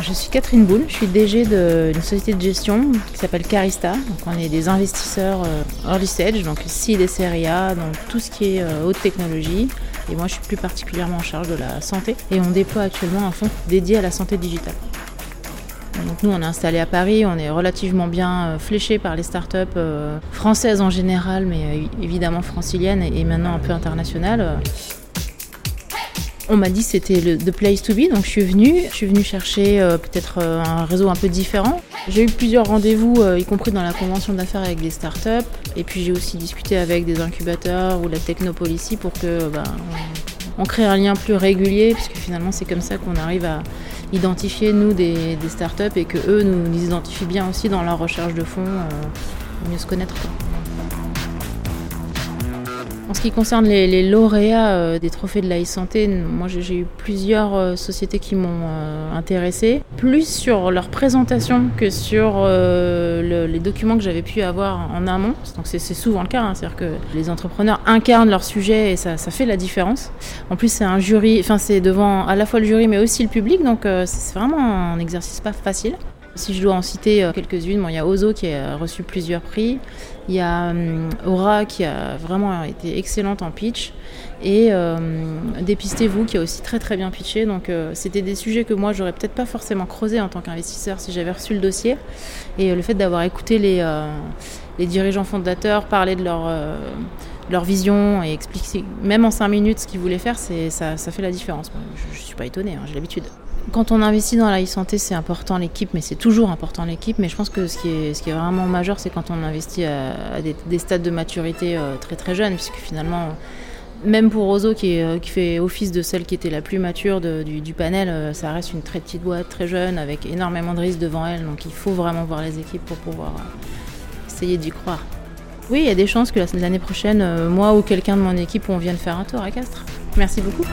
Je suis Catherine Boule, je suis DG d'une société de gestion qui s'appelle Carista. Donc on est des investisseurs euh, early stage, donc seed et série A, donc tout ce qui est euh, haute technologie. Et moi je suis plus particulièrement en charge de la santé. Et on déploie actuellement un fonds dédié à la santé digitale. Donc nous on est installé à Paris, on est relativement bien euh, fléché par les startups françaises en général, mais évidemment franciliennes et maintenant un peu internationales. On m'a dit c'était le the place to be, donc je suis venue. Je suis venue chercher euh, peut-être euh, un réseau un peu différent. J'ai eu plusieurs rendez-vous, euh, y compris dans la convention d'affaires avec des startups. Et puis j'ai aussi discuté avec des incubateurs ou la Technopolicy pour que ben, on, crée un lien plus régulier, puisque finalement c'est comme ça qu'on arrive à identifier nous des, startups et que eux nous, identifient bien aussi dans leur recherche de fonds, mieux se connaître. En ce qui concerne les, lauréats euh, des trophées de la e-santé, moi j'ai eu plusieurs euh, sociétés qui m'ont euh, intéressé, plus sur leur présentation que sur les documents que j'avais pu avoir en amont. Donc c'est souvent le cas, hein. c'est-à-dire que les entrepreneurs incarnent leur sujet et ça, ça fait la différence. En plus c'est un jury, enfin c'est devant à la fois le jury mais aussi le public, donc c'est vraiment un exercice pas facile. Si je dois en citer euh, quelques-unes, il y a Ozo qui a reçu plusieurs prix, il y a hum, Aura qui a vraiment été excellente en pitch, et hum, Dépistez-vous qui a aussi très très bien pitché. Donc euh, c'était des sujets que moi j'aurais peut-être pas forcément creusé en tant qu'investisseur si j'avais reçu le dossier. Et euh, le fait d'avoir écouté les, les dirigeants fondateurs parler de leur leur vision et expliquer même en cinq minutes ce qu'ils voulaient faire, ça, ça fait la différence. Je, ne suis pas étonnée, hein, j'ai l'habitude. Quand on investit dans la e-santé, c'est important l'équipe, mais c'est toujours important l'équipe. Mais je pense que ce qui est, vraiment majeur, c'est quand on investit à, des, stades de maturité euh, très très jeunes, puisque finalement, même pour qui, euh, qui, fait office de celle qui était la plus mature du, panel, euh, ça reste une très petite boîte, très jeune, avec énormément de risques devant elle. Donc il faut vraiment voir les équipes pour pouvoir essayer d'y croire. Oui, il y a des chances que l'année prochaine, moi ou quelqu'un de mon équipe, on vienne faire un tour à Castres. Merci beaucoup.